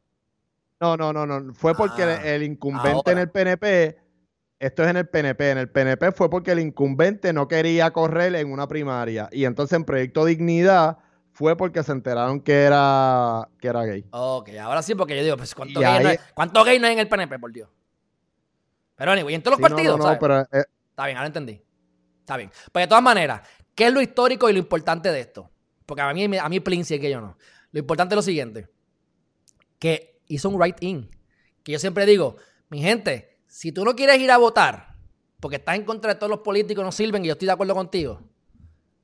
No, no, no, no. Fue porque el, ah, incumbente en el PNP, esto es en el PNP, en el PNP fue porque el incumbente no quería correr en una primaria. Y entonces en Proyecto Dignidad fue porque se enteraron que era, que era gay. Ok, ahora sí, porque yo digo, pues ¿cuánto, gay, no hay, ¿cuánto gay no hay en el PNP, por Dios? Pero anyway, en todos los partidos, no, pero, eh, Está bien, ahora entendí. Está bien. Pues de todas maneras, ¿qué es lo histórico y lo importante de esto? Porque a mí, a mí Plincy que yo no. Lo importante es lo siguiente. Que hizo un write-in. Que yo siempre digo, mi gente, si tú no quieres ir a votar porque estás en contra de todos los políticos, no sirven y yo estoy de acuerdo contigo,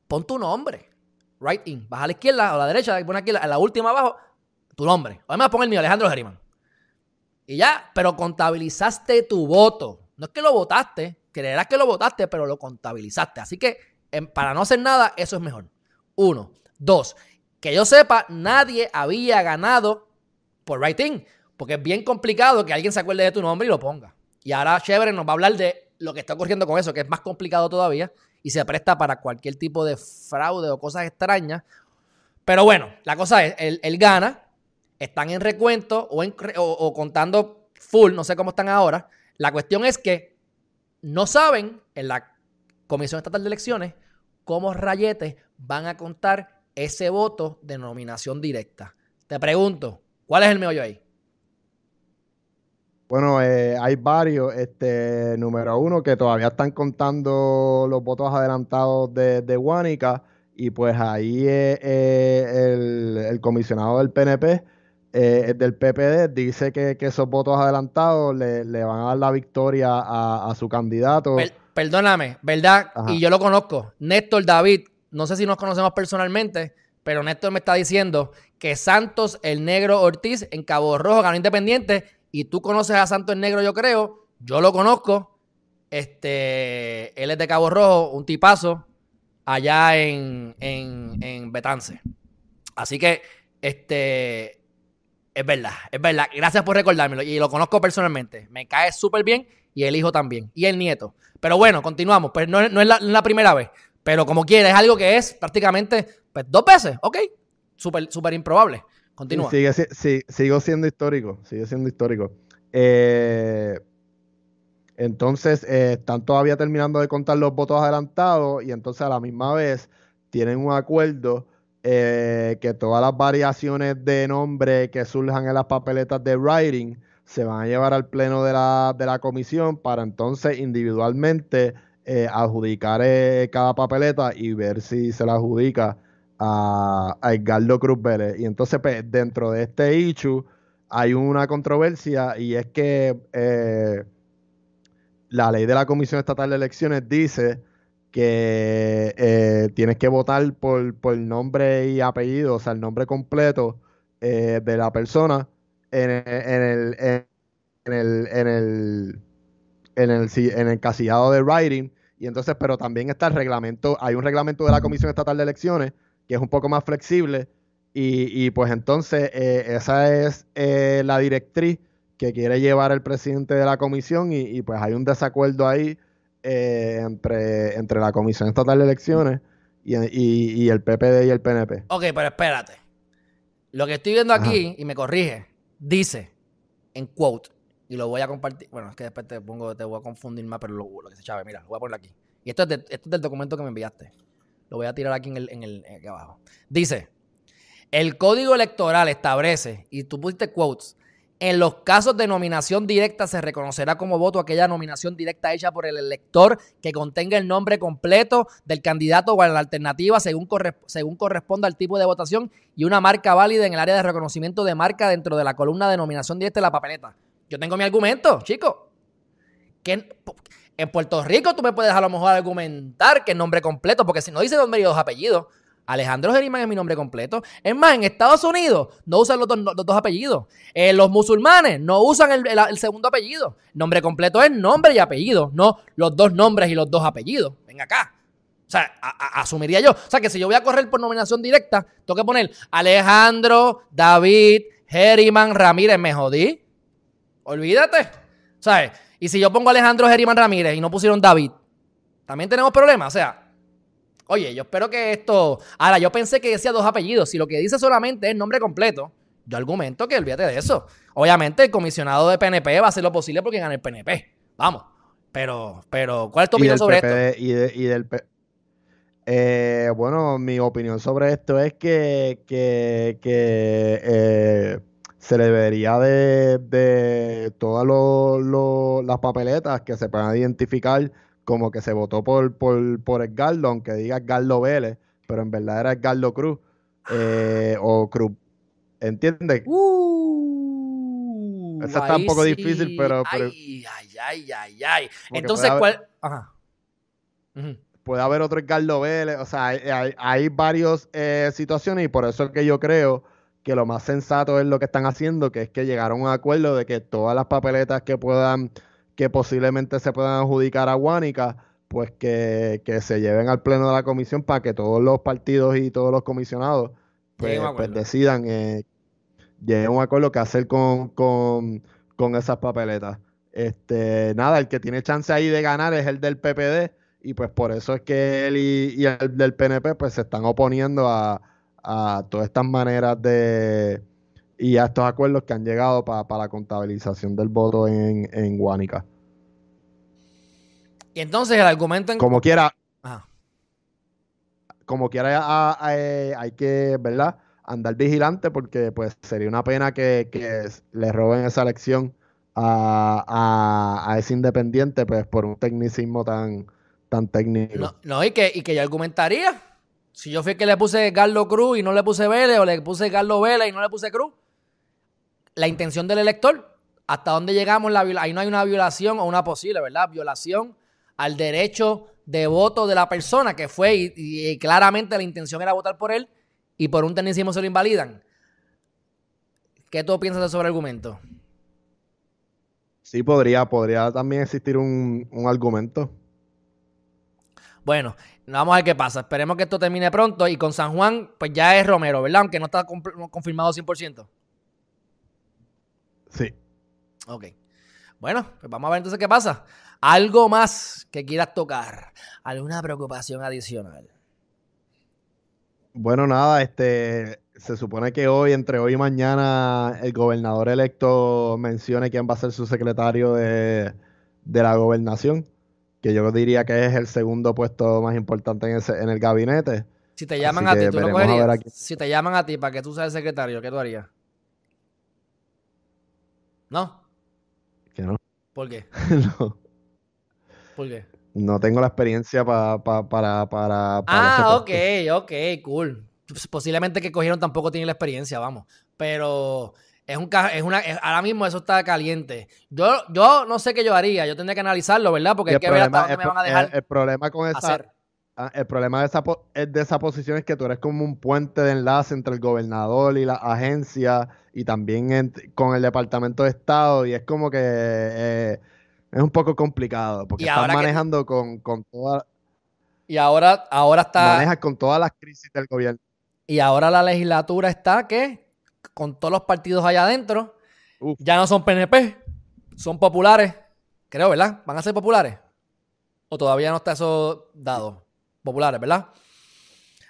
pon tu nombre. Write-in. Baja a la izquierda o a la derecha, pon aquí a la última abajo, tu nombre. Además, pon el mío, Alejandro Geriman. Y ya, pero contabilizaste tu voto. No es que lo votaste, creerás que lo votaste, pero lo contabilizaste. Así que, para no hacer nada, eso es mejor. Uno. Dos. Que yo sepa, nadie había ganado por writing, porque es bien complicado que alguien se acuerde de tu nombre y lo ponga. Y ahora Chévere nos va a hablar de lo que está ocurriendo con eso, que es más complicado todavía y se presta para cualquier tipo de fraude o cosas extrañas. Pero bueno, la cosa es, él, gana, están en recuento o, o contando full, no sé cómo están ahora. La cuestión es que no saben en la Comisión Estatal de Elecciones cómo rayetes van a contar ese voto de nominación directa. Te pregunto, ¿Cuál es el meollo ahí? Bueno, eh, hay varios. Este, número uno, que todavía están contando los votos adelantados de, de Huánica. Y pues ahí eh, el, comisionado del PNP, eh, del PPD, dice que, esos votos adelantados le, van a dar la victoria a, su candidato. Perdóname, ¿verdad? Y yo lo conozco. Néstor David, no sé si nos conocemos personalmente, pero Néstor me está diciendo que Santos el Negro Ortiz en Cabo Rojo ganó Independiente y tú conoces a Santos el Negro, yo creo. Yo lo conozco. Este, él es de Cabo Rojo, un tipazo allá en, en, Betance. Así que, este, es verdad, es verdad. Gracias por recordármelo. Y lo conozco personalmente. Me cae súper bien y el hijo también. Y el nieto. Pero bueno, continuamos. Pues no, es la, primera vez. Pero como quiera, es algo que es prácticamente pues, dos veces, ok. Súper super improbable. Continúa. Sigue, sigo siendo histórico, sigue siendo histórico. Eh, entonces, eh, están todavía terminando de contar los votos adelantados y entonces a la misma vez tienen un acuerdo eh, que todas las variaciones de nombre que surjan en las papeletas de writing se van a llevar al pleno de la, de la comisión para entonces individualmente adjudicar cada papeleta y ver si se la adjudica a, Edgardo Cruz Vélez. Y entonces, pues, dentro de este issue hay una controversia y es que eh, la ley de la Comisión Estatal de Elecciones dice que eh, tienes que votar por, por, nombre y apellido, o sea, el nombre completo eh, de la persona en el, en el, en el, en el, en el, en el casillado de writing. Y entonces, pero también está el reglamento, hay un reglamento de la Comisión Estatal de Elecciones que es un poco más flexible. Y, pues entonces eh, esa es eh, la directriz que quiere llevar el presidente de la comisión y, pues hay un desacuerdo ahí eh, entre, entre la Comisión Estatal de Elecciones y, el PPD y el PNP. Ok, pero espérate. Lo que estoy viendo aquí, y me corrige, dice en quote, y lo voy a compartir. Bueno, es que después te pongo, te voy a confundir más, pero lo, que se chave, mira, lo voy a poner aquí. Y esto es, esto es del documento que me enviaste. Lo voy a tirar aquí en el, en el aquí abajo. Dice, el código electoral establece, y tú pusiste quotes, en los casos de nominación directa se reconocerá como voto aquella nominación directa hecha por el elector que contenga el nombre completo del candidato o la alternativa según, según corresponda al tipo de votación y una marca válida en el área de reconocimiento de marca dentro de la columna de nominación directa de la papeleta. Yo tengo mi argumento, chico. En Puerto Rico tú me puedes a lo mejor argumentar que el nombre completo, porque si no dice nombre y dos apellidos, Alejandro Geriman es mi nombre completo. Es más, en Estados Unidos no usan los, dos, apellidos. Eh, los musulmanes no usan el, segundo apellido. Nombre completo es nombre y apellido, no los dos nombres y los dos apellidos. Ven acá. O sea, asumiría yo. O sea, que si yo voy a correr por nominación directa, tengo que poner Alejandro, David, Geriman, Ramírez. Me jodí. Olvídate. ¿Sabes? Y si yo pongo Alejandro, Geriman, Ramírez y no pusieron David, también tenemos problemas. O sea, oye, yo espero que esto. Ahora, yo pensé que decía dos apellidos. Si lo que dice solamente es nombre completo, yo argumento que olvídate de eso. Obviamente, el comisionado de PNP va a hacer lo posible porque gane el PNP. Vamos. Pero, pero, ¿cuál es tu opinión sobre esto? Y, y del eh, bueno, mi opinión sobre esto es que, que, eh, se debería de, de todas las papeletas que se puedan identificar como que se votó por, por, por Edgardo, aunque diga Edgardo Vélez, pero en verdad era Edgardo Cruz eh, o Cruz. ¿Entiendes? Uh, Eso está un poco difícil, pero, Ay, ay, ay, ay, Entonces, ¿cuál? Ajá puede haber otro Edgardo Vélez, o sea, hay, hay, varias eh, situaciones y por eso es que yo creo que lo más sensato es lo que están haciendo, que es que llegaron a un acuerdo de que todas las papeletas que puedan, que posiblemente se puedan adjudicar a Guánica, pues que, se lleven al pleno de la comisión para que todos los partidos y todos los comisionados pues, pues decidan eh, lleguen a un acuerdo que hacer con, con, con esas papeletas. Este, nada, el que tiene chance ahí de ganar es el del PPD y pues por eso es que él y, el del PNP pues se están oponiendo a, todas estas maneras de y a estos acuerdos que han llegado para la contabilización del voto en, en Guánica. Y entonces el argumento en... Como quiera, como quiera eh, hay que, ¿verdad? Andar vigilante porque pues sería una pena que, le roben esa elección a, a, ese independiente pues por un tecnicismo tan, tan técnico. No, y, que, y que yo argumentaría. Si yo fui que le puse Carlos Cruz y no le puse Vélez, o le puse Carlos Vélez y no le puse Cruz, la intención del elector, hasta dónde llegamos, la ahí no hay una violación o una posible, ¿verdad? Violación al derecho de voto de la persona que fue y, claramente la intención era votar por él y por un tecnicismo se lo invalidan. ¿Qué tú piensas sobre el argumento? Sí, podría, podría también existir un, un argumento. Bueno, vamos a ver qué pasa. Esperemos que esto termine pronto. Y con San Juan, pues ya es Romero, ¿verdad? Aunque no está confirmado 100%. Sí. Ok. Bueno, pues vamos a ver entonces qué pasa. ¿Algo más que quieras tocar? ¿Alguna preocupación adicional? Bueno, nada, este, se supone que hoy, entre hoy y mañana, el gobernador electo mencione quién va a ser su secretario de, de la gobernación que yo diría que es el segundo puesto más importante en, ese, en el gabinete. Si te llaman a ti, ¿tú lo cogerías? Si te llaman a ti para que tú seas el secretario, ¿qué tú harías? ¿No? Que no. ¿Por qué? no. ¿Por qué? No tengo la experiencia para, para, para, Ah, ok, ok, cool. Posiblemente que cogieron tampoco tienen la experiencia, vamos. Pero es un es una ahora mismo eso está caliente. Yo yo no sé qué yo haría, yo tendría que analizarlo, ¿verdad? Porque hay que ver hasta dónde me van a dejar. El, problema con esa ah, el problema de esa, de esa posición es que tú eres como un puente de enlace entre el gobernador y la agencia y también con el Departamento de Estado y es como que eh, es un poco complicado porque estás manejando con, con toda y ahora ahora está manejas con todas las crisis del gobierno y ahora la legislatura está que con todos los partidos allá adentro. Ya no son PNP, son populares. Creo, ¿verdad? ¿Van a ser populares? ¿O todavía no está eso dado? Populares, ¿verdad?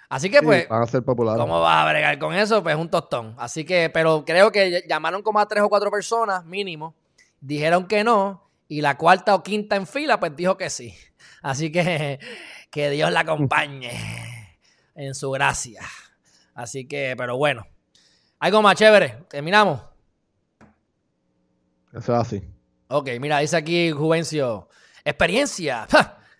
Así que, pues. Van a ser populares. ¿Cómo vas a bregar con eso? Pues es un tostón. Así que, pero creo que llamaron como a tres o cuatro personas, mínimo. Dijeron que no. Y la cuarta o quinta en fila, pues dijo que sí. Así que que Dios la acompañe en su gracia. Así que, pero bueno, algo más chévere. Terminamos. Eso es así. Ok, mira, dice aquí Juvencio. Experiencia.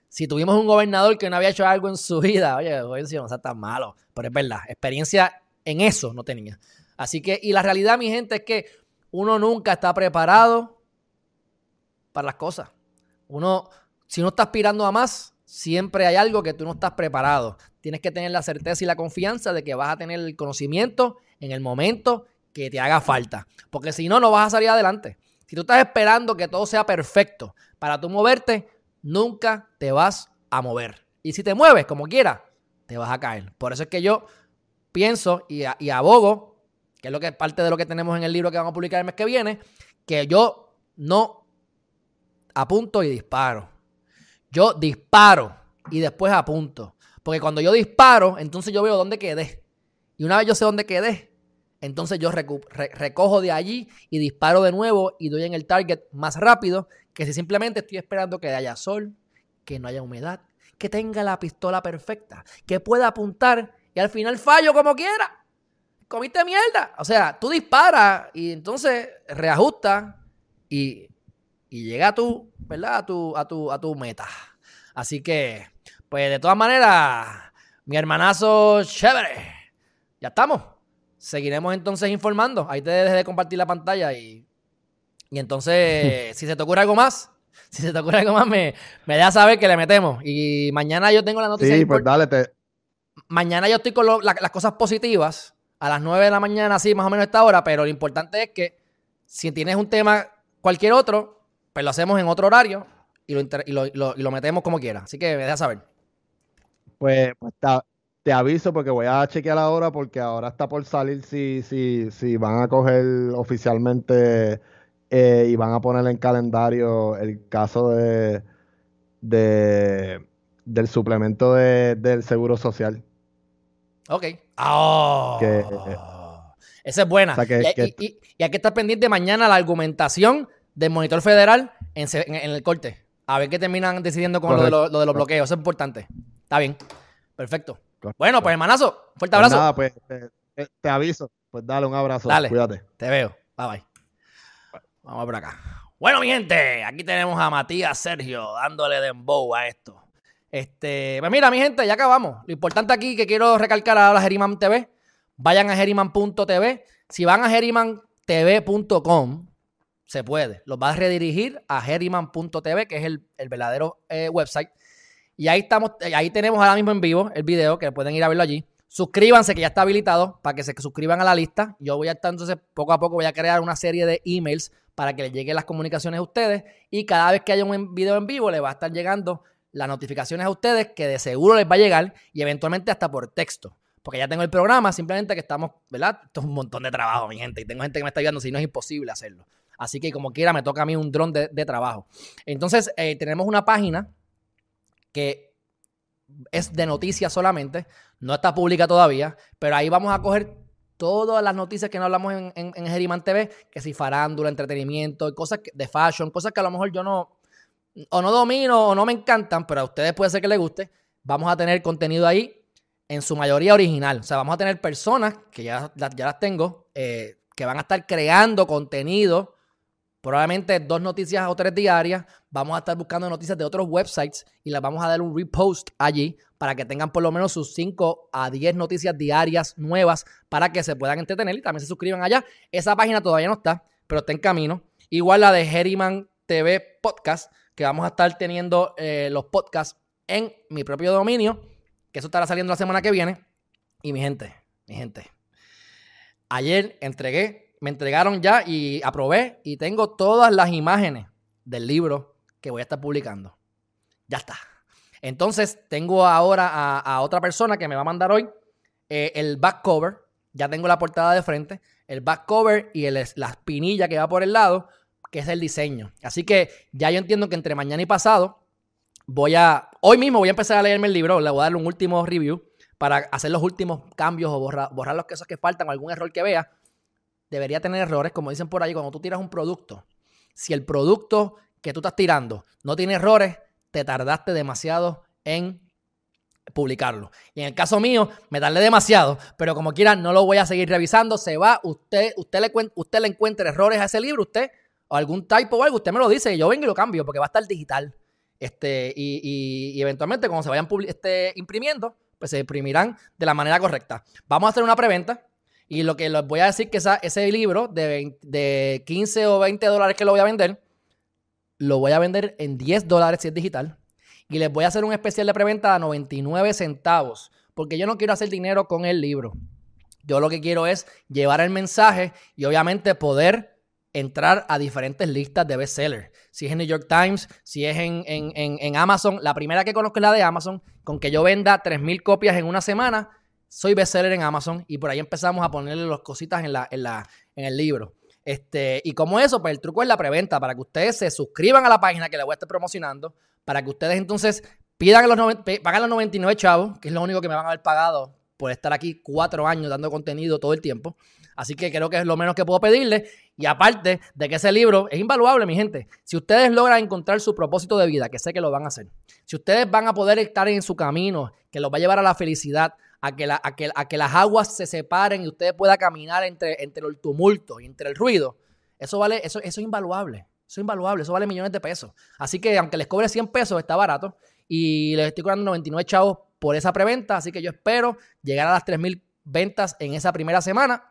Si tuvimos un gobernador que no había hecho algo en su vida, oye, Juvencio no está tan malo. Pero es verdad, experiencia en eso no tenía. Así que, y la realidad, mi gente, es que uno nunca está preparado para las cosas. Uno, si no está aspirando a más, siempre hay algo que tú no estás preparado. Tienes que tener la certeza y la confianza de que vas a tener el conocimiento en el momento que te haga falta. Porque si no, no vas a salir adelante. Si tú estás esperando que todo sea perfecto para tú moverte, nunca te vas a mover. Y si te mueves como quieras, te vas a caer. Por eso es que yo pienso y, y abogo, que es lo que parte de lo que tenemos en el libro que vamos a publicar el mes que viene, que yo no apunto y disparo. Yo disparo y después apunto. Porque cuando yo disparo, entonces yo veo dónde quedé. Y una vez yo sé dónde quedé, entonces yo recojo de allí y disparo de nuevo y doy en el target más rápido que si simplemente estoy esperando que haya sol, que no haya humedad, que tenga la pistola perfecta, que pueda apuntar y al final fallo como quiera. Comiste mierda. O sea, tú disparas y entonces reajusta y, y llega a tu, ¿verdad? A tu, a tu, a tu meta. Así que, pues de todas maneras, mi hermanazo chévere. Ya estamos. Seguiremos entonces informando. Ahí te dejé de compartir la pantalla y, y entonces, si se te ocurre algo más, si se te ocurre algo más, me, me dejas saber que le metemos. Y mañana yo tengo la noticia. Sí, pues dale. Te... Mañana yo estoy con las cosas positivas a las 9 de la mañana, así más o menos a esta hora, pero lo importante es que si tienes un tema cualquier otro, pues lo hacemos en otro horario y lo, y lo, metemos como quiera. Así que me dejas saber. Pues, pues te aviso porque voy a chequear ahora porque ahora está por salir si, si, si van a coger oficialmente eh, y van a poner en calendario el caso de, de del suplemento del seguro social. Ok. Oh, esa es buena. y, hay que estar pendiente mañana la argumentación del monitor federal en, el corte. A ver qué terminan decidiendo con lo de, lo, de, los bloqueos. Eso es importante. Está bien. Perfecto. Bueno, pues hermanazo, fuerte pues abrazo. pues te, aviso. Pues dale un abrazo. Dale. Cuídate. Te veo. Bye bye. Vamos por acá. Bueno, mi gente, aquí tenemos a Matías Sergio dándole dembow a esto. Este, pues mira, mi gente, ya acabamos. Lo importante aquí que quiero recalcar a la Geriman TV, vayan a geriman.tv. Si van a gerimantv.com, se puede. Los va a redirigir a geriman.tv, que es el, verdadero eh, website. Y ahí estamos, eh, ahí tenemos ahora mismo en vivo el video, que pueden ir a verlo allí. Suscríbanse, que ya está habilitado, para que se suscriban a la lista. Yo voy a estar entonces, poco a poco, voy a crear una serie de emails para que les lleguen las comunicaciones a ustedes. Y cada vez que haya un video en vivo, le va a estar llegando las notificaciones a ustedes, que de seguro les va a llegar, y eventualmente hasta por texto. Porque ya tengo el programa, simplemente que estamos, ¿verdad? Esto es un montón de trabajo, mi gente. Y tengo gente que me está ayudando, si no es imposible hacerlo. Así que como quiera, me toca a mí un dron de, trabajo. Entonces, eh, tenemos una página que es de noticias solamente, no está pública todavía, pero ahí vamos a coger todas las noticias que no hablamos en, en, TV, que si farándula, entretenimiento, cosas de fashion, cosas que a lo mejor yo no, o no domino o no me encantan, pero a ustedes puede ser que les guste. Vamos a tener contenido ahí en su mayoría original. O sea, vamos a tener personas, que ya, ya las tengo, eh, que van a estar creando contenido, probablemente dos noticias o tres diarias. Vamos a estar buscando noticias de otros websites y las vamos a dar un repost allí para que tengan por lo menos sus 5 a 10 noticias diarias nuevas para que se puedan entretener y también se suscriban allá. Esa página todavía no está, pero está en camino. Igual la de Herriman TV Podcast, que vamos a estar teniendo eh, los podcasts en mi propio dominio, que eso estará saliendo la semana que viene. Y mi gente, mi gente, ayer entregué, me entregaron ya y aprobé y tengo todas las imágenes del libro que voy a estar publicando. Ya está. Entonces tengo ahora a, otra persona que me va a mandar hoy eh, el back cover. Ya tengo la portada de frente, el back cover y la espinilla que va por el lado que es el diseño. Así que ya yo entiendo que entre mañana y pasado voy a, hoy mismo voy a empezar a leerme el libro, le voy a dar un último review para hacer los últimos cambios o borrar, borrar los quesos que faltan o algún error que vea. Debería tener errores, como dicen por ahí, cuando tú tiras un producto. Si el producto que tú estás tirando no tiene errores, te tardaste demasiado en publicarlo. Y en el caso mío, me tardé demasiado, pero como quiera, no lo voy a seguir revisando. Se va, usted, usted le, usted le encuentra errores a ese libro, usted o algún typo o algo, usted me lo dice y yo vengo y lo cambio porque va a estar digital. Este, y, eventualmente, cuando se vayan este, imprimiendo, pues se imprimirán de la manera correcta. Vamos a hacer una preventa. Y lo que les voy a decir que ese libro de, de 15 o 20 dólares que lo voy a vender, lo voy a vender en 10 dólares si es digital. Y les voy a hacer un especial de preventa a 99 centavos. Porque yo no quiero hacer dinero con el libro. Yo lo que quiero es llevar el mensaje y obviamente poder entrar a diferentes listas de bestsellers. Si es en New York Times, si es en, en, Amazon. La primera que conozco es la de Amazon. Con que yo venda 3.000 copias en una semana, soy bestseller en Amazon. Y por ahí empezamos a ponerle las cositas en, la, en, la, en el libro. Este, y como eso, pues el truco es la preventa, para que ustedes se suscriban a la página que les voy a estar promocionando, para que ustedes entonces pidan los, pagan los 99 chavos, que es lo único que me van a haber pagado por estar aquí cuatro años dando contenido todo el tiempo. Así que creo que es lo menos que puedo pedirle. Y aparte de que ese libro es invaluable, mi gente. Si ustedes logran encontrar su propósito de vida, que sé que lo van a hacer, si ustedes van a poder estar en su camino, que los va a llevar a la felicidad, a que, las aguas se separen y usted pueda caminar entre, el tumulto y entre el ruido, eso vale, eso, eso es invaluable. Eso es invaluable, eso vale millones de pesos. Así que aunque les cobre 100 pesos, está barato. Y les estoy cobrando 99 chavos por esa preventa. Así que yo espero llegar a las 3.000 ventas en esa primera semana.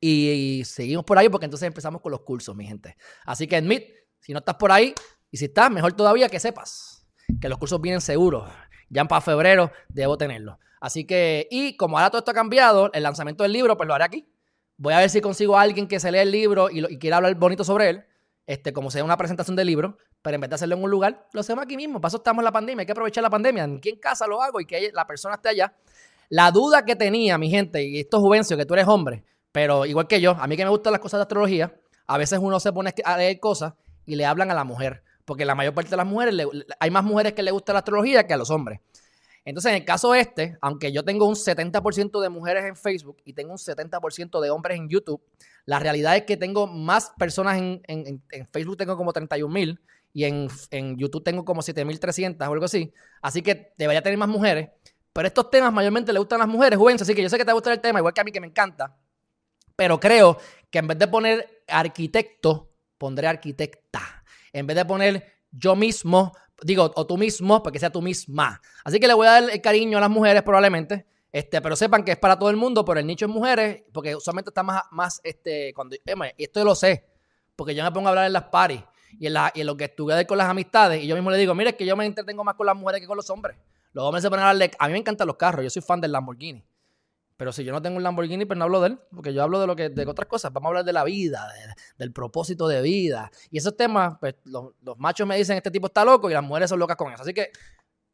Y, seguimos por ahí porque entonces empezamos con los cursos, mi gente. Así que admit, si no estás por ahí y si estás, mejor todavía que sepas que los cursos vienen seguros. Ya para febrero debo tenerlos. Así que, y como ahora todo esto ha cambiado, el lanzamiento del libro, pues lo haré aquí. Voy a ver si consigo a alguien que se lea el libro y, quiera hablar bonito sobre él, este, como sea una presentación del libro, pero en vez de hacerlo en un lugar, lo hacemos aquí mismo. Paso estamos en la pandemia, hay que aprovechar la pandemia. Aquí en casa lo hago y que la persona esté allá. La duda que tenía, mi gente, y esto es Juvencio, que tú eres hombre, pero igual que yo, a mí que me gustan las cosas de astrología, a veces uno se pone a leer cosas y le hablan a la mujer. Porque la mayor parte de las mujeres, hay más mujeres que le gusta la astrología que a los hombres. Entonces, en el caso este, aunque yo tengo un 70% de mujeres en Facebook y tengo un 70% de hombres en YouTube, la realidad es que tengo más personas en, Facebook, tengo como 31 mil y en, YouTube tengo como 7.300 o algo así. Así que debería tener más mujeres. Pero estos temas mayormente le gustan a las mujeres, jóvenes. Así que yo sé que te gusta el tema, igual que a mí que me encanta. Pero creo que en vez de poner arquitecto, pondré arquitecta. En vez de poner yo mismo, digo, o tú mismo, porque sea tú misma. Así que le voy a dar el cariño a las mujeres probablemente. Este, pero sepan que es para todo el mundo, pero el nicho es mujeres, porque usualmente está más, más este, cuando, esto yo lo sé, porque yo me pongo a hablar en las paris y en, la, y en lo que estuve con las amistades, y yo mismo le digo, mire, es que yo me entretengo más con las mujeres que con los hombres. Los hombres se ponen a hablar, a mí me encantan los carros, yo soy fan del Lamborghini. Pero si yo no tengo un Lamborghini, pues no hablo de él, porque yo hablo de lo que de otras cosas. Vamos a hablar de la vida, del propósito de vida. Y esos temas, pues los, machos me dicen, este tipo está loco y las mujeres son locas con eso. Así que,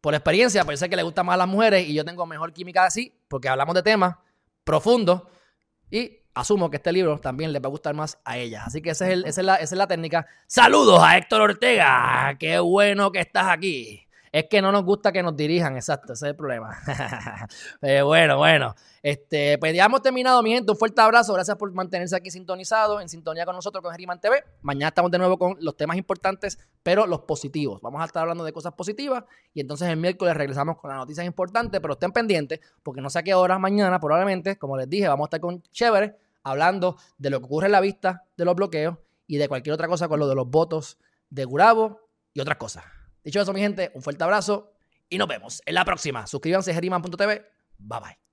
por experiencia, parece que le gusta más a las mujeres y yo tengo mejor química así, porque hablamos de temas profundos y asumo que este libro también le va a gustar más a ellas. Así que esa es, esa es, la, esa es la técnica. Saludos a Héctor Ortega. Qué bueno que estás aquí. Es que no nos gusta que nos dirijan, exacto, ese es el problema. Eh, bueno, bueno. Este, pues ya hemos terminado, mi gente. Un fuerte abrazo. Gracias por mantenerse aquí sintonizado, en sintonía con nosotros, con Geriman TV. Mañana estamos de nuevo con los temas importantes, pero los positivos. Vamos a estar hablando de cosas positivas y entonces el miércoles regresamos con las noticias importantes, pero estén pendientes porque no sé a qué hora mañana, probablemente, como les dije, vamos a estar con Chévere hablando de lo que ocurre en la vista de los bloqueos y de cualquier otra cosa con lo de los votos de Gurabo y otras cosas. Dicho eso, mi gente, un fuerte abrazo y nos vemos en la próxima. Suscríbanse a geriman.tv. Bye bye.